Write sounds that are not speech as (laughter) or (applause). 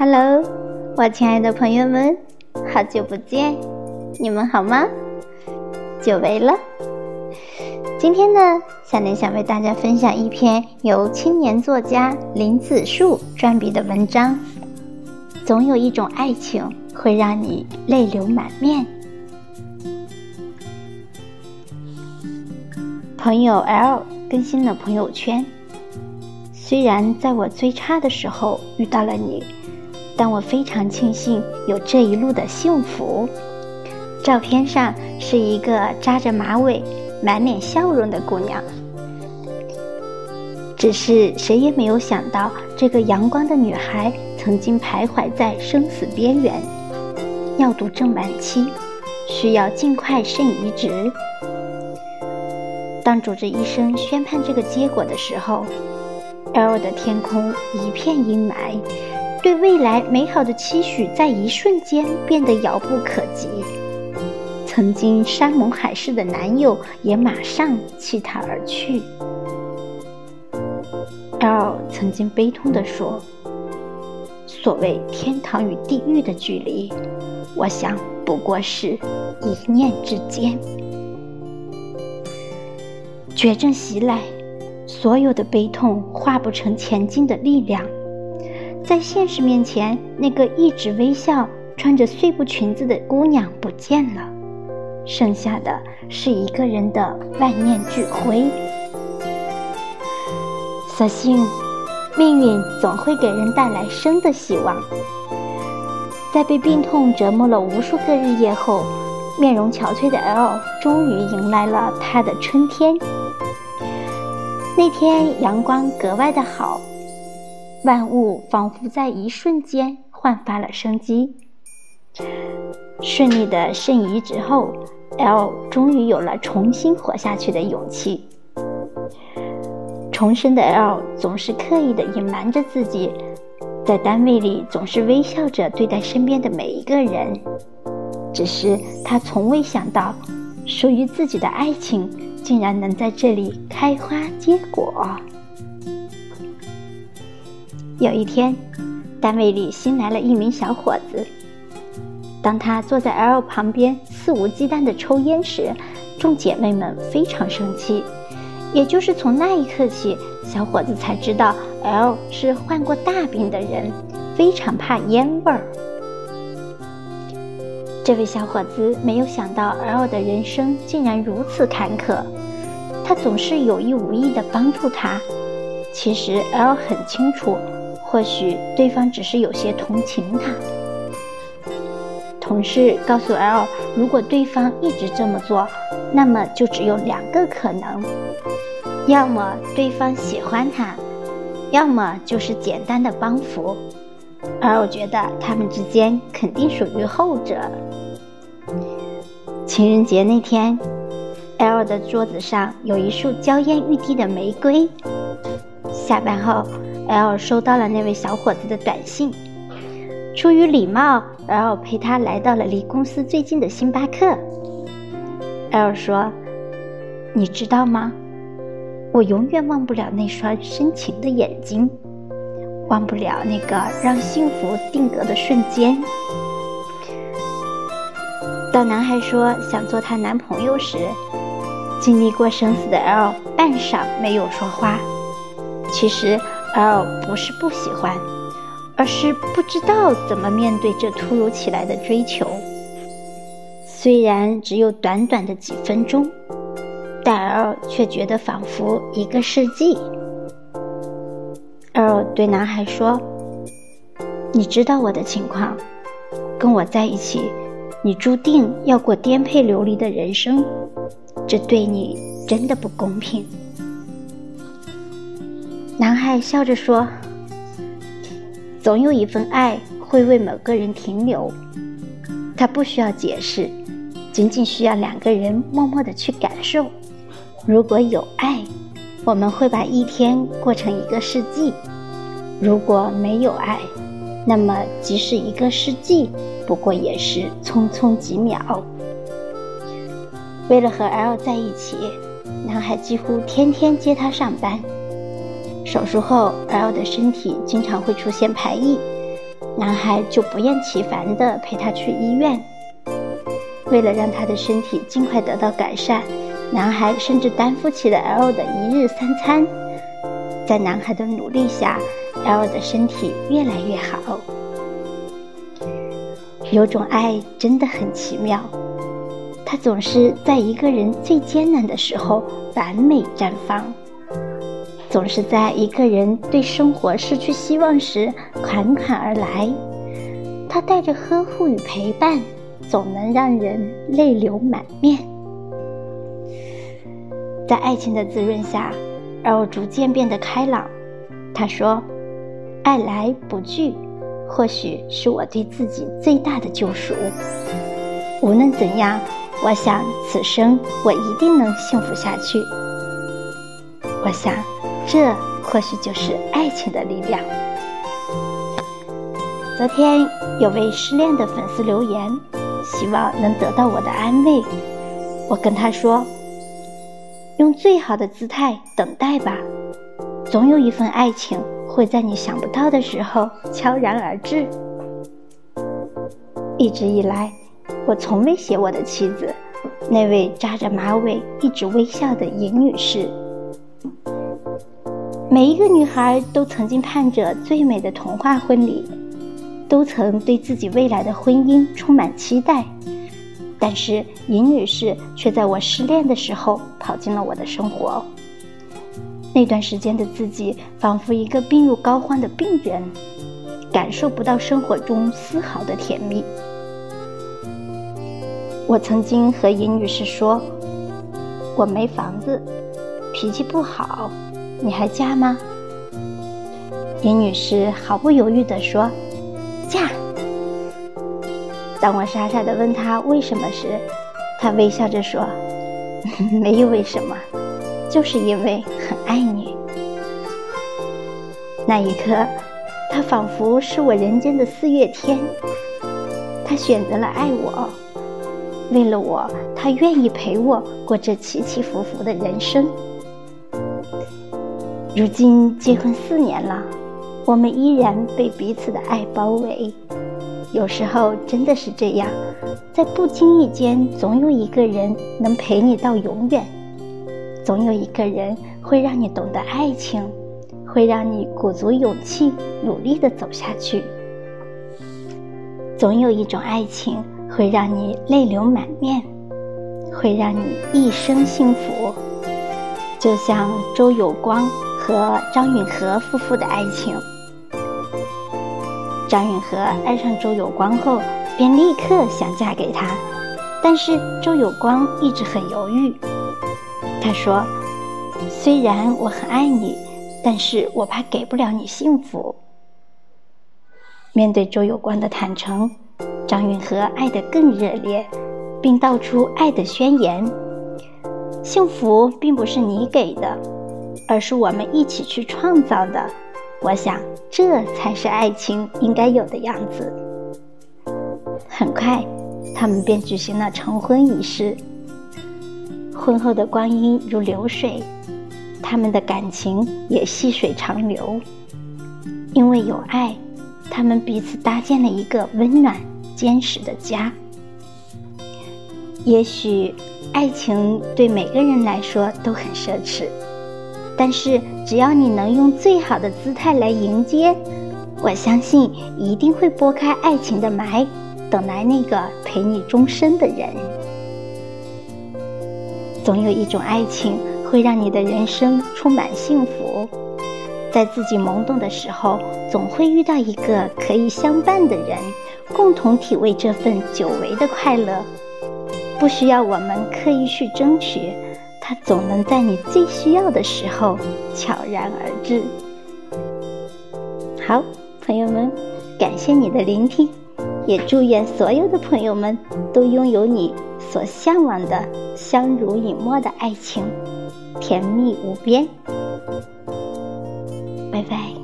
Hello，我亲爱的朋友们，好久不见，你们好吗？久违了。今天呢，小林想为大家分享一篇由青年作家林子树撰笔的文章。总有一种爱情会让你泪流满面。朋友 L 更新了朋友圈，虽然在我最差的时候遇到了你。但我非常庆幸有这一路的幸福。照片上是一个扎着马尾、满脸笑容的姑娘。只是谁也没有想到，这个阳光的女孩曾经徘徊在生死边缘，尿毒症晚期，需要尽快肾移植。当主治医生宣判这个结果的时候，L 的天空一片阴霾。对未来美好的期许，在一瞬间变得遥不可及。曾经山盟海誓的男友，也马上弃她而去。L 曾经悲痛地说：“所谓天堂与地狱的距离，我想不过是一念之间。”绝症袭来，所有的悲痛化不成前进的力量。在现实面前，那个一直微笑、穿着碎布裙子的姑娘不见了，剩下的是一个人的万念俱灰。所幸，命运总会给人带来生的希望。在被病痛折磨了无数个日夜后，面容憔悴的 L 终于迎来了他的春天。那天阳光格外的好。万物仿佛在一瞬间焕发了生机。顺利的肾移植后，L 终于有了重新活下去的勇气。重生的 L 总是刻意的隐瞒着自己，在单位里总是微笑着对待身边的每一个人。只是他从未想到，属于自己的爱情竟然能在这里开花结果。有一天，单位里新来了一名小伙子。当他坐在 L 旁边肆无忌惮地抽烟时，众姐妹们非常生气。也就是从那一刻起，小伙子才知道 L 是患过大病的人，非常怕烟味儿。这位小伙子没有想到 L 的人生竟然如此坎坷，他总是有意无意地帮助他。其实 L 很清楚。或许对方只是有些同情他。同事告诉 L，如果对方一直这么做，那么就只有两个可能：要么对方喜欢他，要么就是简单的帮扶。而我觉得他们之间肯定属于后者。情人节那天，L 的桌子上有一束娇艳欲滴的玫瑰。下班后。L 收到了那位小伙子的短信，出于礼貌，L 陪他来到了离公司最近的星巴克。L 说：“你知道吗？我永远忘不了那双深情的眼睛，忘不了那个让幸福定格的瞬间。”当男孩说想做她男朋友时，经历过生死的 L 半晌没有说话。其实。L 不是不喜欢，而是不知道怎么面对这突如其来的追求。虽然只有短短的几分钟，但 L 却觉得仿佛一个世纪。L 对男孩说：“你知道我的情况，跟我在一起，你注定要过颠沛流离的人生，这对你真的不公平。”男孩笑着说：“总有一份爱会为某个人停留，他不需要解释，仅仅需要两个人默默的去感受。如果有爱，我们会把一天过成一个世纪；如果没有爱，那么即使一个世纪，不过也是匆匆几秒。”为了和 L 在一起，男孩几乎天天接她上班。手术后，L 的身体经常会出现排异，男孩就不厌其烦地陪她去医院。为了让她的身体尽快得到改善，男孩甚至担负起了 L 的一日三餐。在男孩的努力下，L 的身体越来越好。有种爱真的很奇妙，它总是在一个人最艰难的时候完美绽放，总是在一个人对生活失去希望时款款而来。它带着呵护与陪伴，总能让人泪流满面。在爱情的滋润下，L 逐渐变得开朗。他说：“爱来不拒。”或许是我对自己最大的救赎。无论怎样，我想此生我一定能幸福下去。我想，这或许就是爱情的力量。昨天有位失恋的粉丝留言，希望能得到我的安慰。我跟他说：“用最好的姿态等待吧，总有一份爱情。”会在你想不到的时候悄然而至。一直以来，我从未写我的妻子，那位扎着马尾、一直微笑的尹女士。每一个女孩都曾经盼着最美的童话婚礼，都曾对自己未来的婚姻充满期待。但是尹女士却在我失恋的时候跑进了我的生活。那段时间的自己，仿佛一个病入膏肓的病人，感受不到生活中丝毫的甜蜜。我曾经和尹女士说：“我没房子，脾气不好，你还嫁吗？”尹女士毫不犹豫地说：“嫁。”当我傻傻地问她为什么时，她微笑着说：“ (laughs) 没有为什么。”就是因为很爱你。那一刻，他仿佛是我人间的四月天。他选择了爱我，为了我，他愿意陪我过这起起伏伏的人生。如今结婚四年了，我们依然被彼此的爱包围。有时候真的是这样，在不经意间，总有一个人能陪你到永远。总有一个人会让你懂得爱情，会让你鼓足勇气努力的走下去。总有一种爱情会让你泪流满面，会让你一生幸福。就像周有光和张允和夫妇的爱情。张允和爱上周有光后，便立刻想嫁给他，但是周有光一直很犹豫。他说：“虽然我很爱你，但是我怕给不了你幸福。”面对周有光的坦诚，张允和爱得更热烈，并道出爱的宣言：“幸福并不是你给的，而是我们一起去创造的。我想，这才是爱情应该有的样子。”很快，他们便举行了成婚仪式。婚后的光阴如流水，他们的感情也细水长流。因为有爱，他们彼此搭建了一个温暖、坚实的家。也许，爱情对每个人来说都很奢侈，但是只要你能用最好的姿态来迎接，我相信一定会拨开爱情的霾，等来那个陪你终身的人。总有一种爱情会让你的人生充满幸福，在自己懵懂的时候，总会遇到一个可以相伴的人，共同体味这份久违的快乐。不需要我们刻意去争取，它总能在你最需要的时候悄然而至。好，朋友们，感谢你的聆听，也祝愿所有的朋友们都拥有你。所向往的相濡以沫的爱情，甜蜜无边。拜拜。